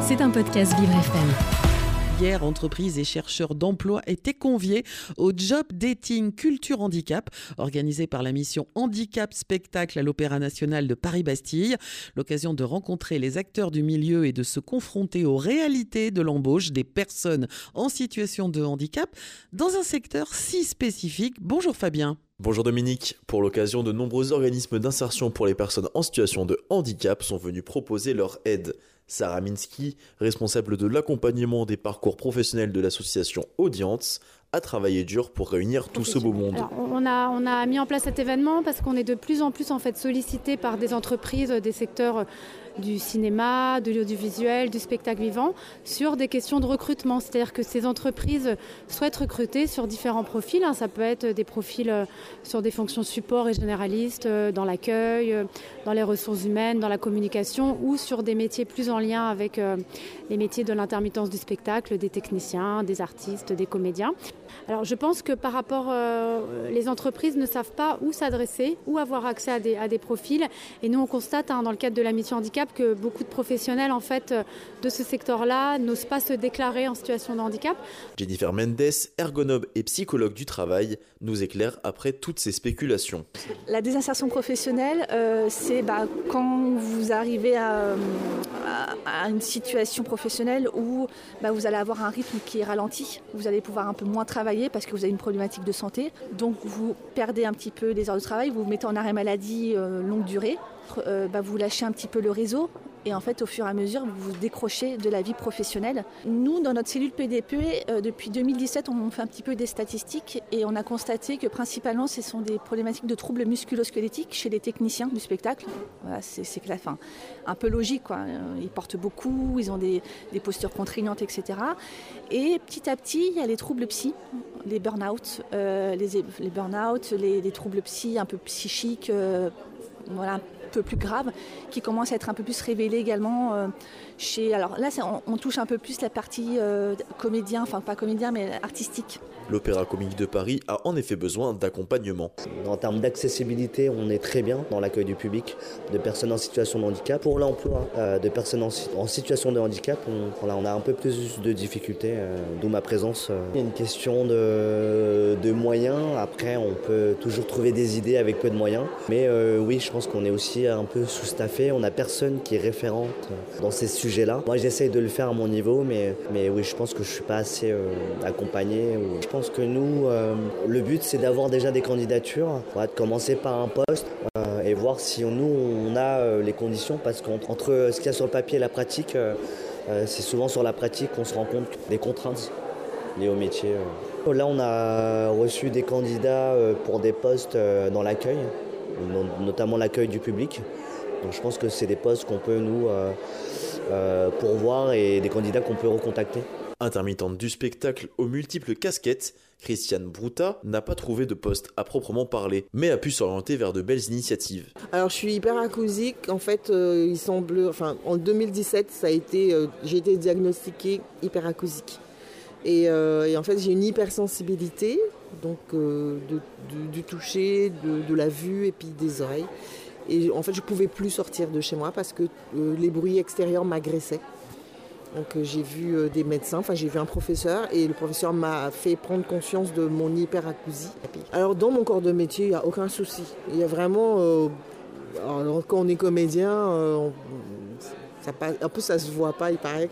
C'est un podcast Vivre FM. Hier, entreprises et chercheurs d'emploi étaient conviés au Job Dating Culture Handicap, organisé par la mission Handicap Spectacle à l'Opéra National de Paris-Bastille. L'occasion de rencontrer les acteurs du milieu et de se confronter aux réalités de l'embauche des personnes en situation de handicap dans un secteur si spécifique. Bonjour Fabien. Bonjour Dominique. Pour l'occasion, de nombreux organismes d'insertion pour les personnes en situation de handicap sont venus proposer leur aide. Sarah Minsky, responsable de l'accompagnement des parcours professionnels de l'association Audience, a travaillé dur pour réunir tout ce beau monde. on, a, on a mis en place cet événement parce qu'on est de plus en plus en fait sollicité par des entreprises des secteurs du cinéma, de l'audiovisuel, du spectacle vivant, sur des questions de recrutement. C'est-à-dire que ces entreprises souhaitent recruter sur différents profils. Hein. Ça peut être des profils euh, sur des fonctions support et généralistes, euh, dans l'accueil, euh, dans les ressources humaines, dans la communication, ou sur des métiers plus en lien avec les métiers de l'intermittence du spectacle, des techniciens, des artistes, des comédiens. Alors je pense que par rapport, euh, les entreprises ne savent pas où s'adresser, où avoir accès à des, profils. Et nous, on constate hein, dans le cadre de la mission handicap que beaucoup de professionnels en fait euh, de ce secteur-là n'osent pas se déclarer en situation de handicap. Jennifer Mendes, ergonobe et psychologue du travail, nous éclaire après toutes ces spéculations. La désinsertion professionnelle, euh, c'est bah, quand vous arrivez à, à, une situation professionnelle où bah, vous allez avoir un rythme qui est ralenti, vous allez pouvoir un peu moins travailler parce que vous avez une problématique de santé. Donc vous perdez un petit peu les heures de travail, vous vous mettez en arrêt maladie euh, longue durée, euh, bah, vous lâchez un petit peu le réseau, et en fait, au fur et à mesure, vous vous décrochez de la vie professionnelle. Nous, dans notre cellule PDP, euh, depuis 2017, on fait un petit peu des statistiques et on a constaté que principalement, ce sont des problématiques de troubles musculo-squelettiques chez les techniciens du spectacle. C'est un peu logique. Quoi. Euh, ils portent beaucoup, ils ont des, postures contraignantes, etc. Et petit à petit, il y a les troubles psy, les burn-out, euh, les, troubles psy un peu psychiques, voilà, peu plus grave, qui commence à être un peu plus révélé également euh, chez. Alors là, on, touche un peu plus la partie euh, comédien, enfin pas comédien, mais artistique. L'Opéra Comique de Paris a en effet besoin d'accompagnement. En termes d'accessibilité, on est très bien dans l'accueil du public, de personnes en situation de handicap. Pour l'emploi euh, de personnes en, situation de handicap, on, on, a un peu plus de difficultés, d'où ma présence. Il y a une question de, de, moyens. Après, on peut toujours trouver des idées avec peu de moyens. Mais oui, je pense qu'on est aussi un peu sous-staffé. On n'a personne qui est référente dans ces sujets-là. Moi, j'essaye de le faire à mon niveau, mais, mais oui, je pense que je suis pas assez euh, accompagné. Je pense que nous, euh, le but, c'est d'avoir déjà des candidatures, de commencer par un poste euh, et voir si nous, on a les conditions, parce qu'entre ce qu'il y a sur le papier et la pratique, c'est souvent sur la pratique qu'on se rend compte des contraintes liées au métier. Là, on a reçu des candidats pour des postes dans l'accueil notamment l'accueil du public. Donc je pense que c'est des postes qu'on peut nous euh, euh, pourvoir et des candidats qu'on peut recontacter. Intermittente du spectacle aux multiples casquettes, Christiane Brouta n'a pas trouvé de poste à proprement parler, mais a pu s'orienter vers de belles initiatives. Alors je suis hyperacousique, en fait euh, il semble, enfin en 2017 ça a été, j'ai été diagnostiquée hyperacousique. Et, et en fait j'ai une hypersensibilité, donc euh, du toucher, de, la vue et puis des oreilles. Et en fait, je ne pouvais plus sortir de chez moi parce que euh, les bruits extérieurs m'agressaient. Donc euh, j'ai vu des médecins, enfin j'ai vu un professeur et le professeur m'a fait prendre conscience de mon hyperacousie. Alors dans mon corps de métier, il n'y a aucun souci. Il y a vraiment... alors, quand on est comédien, un peu, ça se voit pas. Il paraît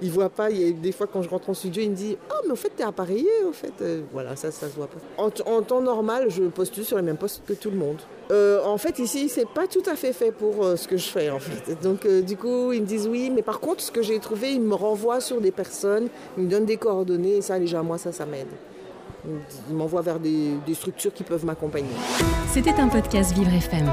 qu'il voit pas. Il y a des fois, quand je rentre en studio, il me dit Ah, mais en fait, t'es appareillé, en fait. Euh, voilà, ça, ça se voit pas. En, temps normal, je postule sur les mêmes postes que tout le monde. Euh, en fait, ici, c'est pas tout à fait fait pour euh, ce que je fais, en fait. Donc, du coup, ils me disent oui, mais par contre, ce que j'ai trouvé, ils me renvoient sur des personnes, ils me donnent des coordonnées, et ça, déjà, moi, ça, ça m'aide. Ils m'envoient vers des, des structures qui peuvent m'accompagner. C'était un podcast Vivre FM.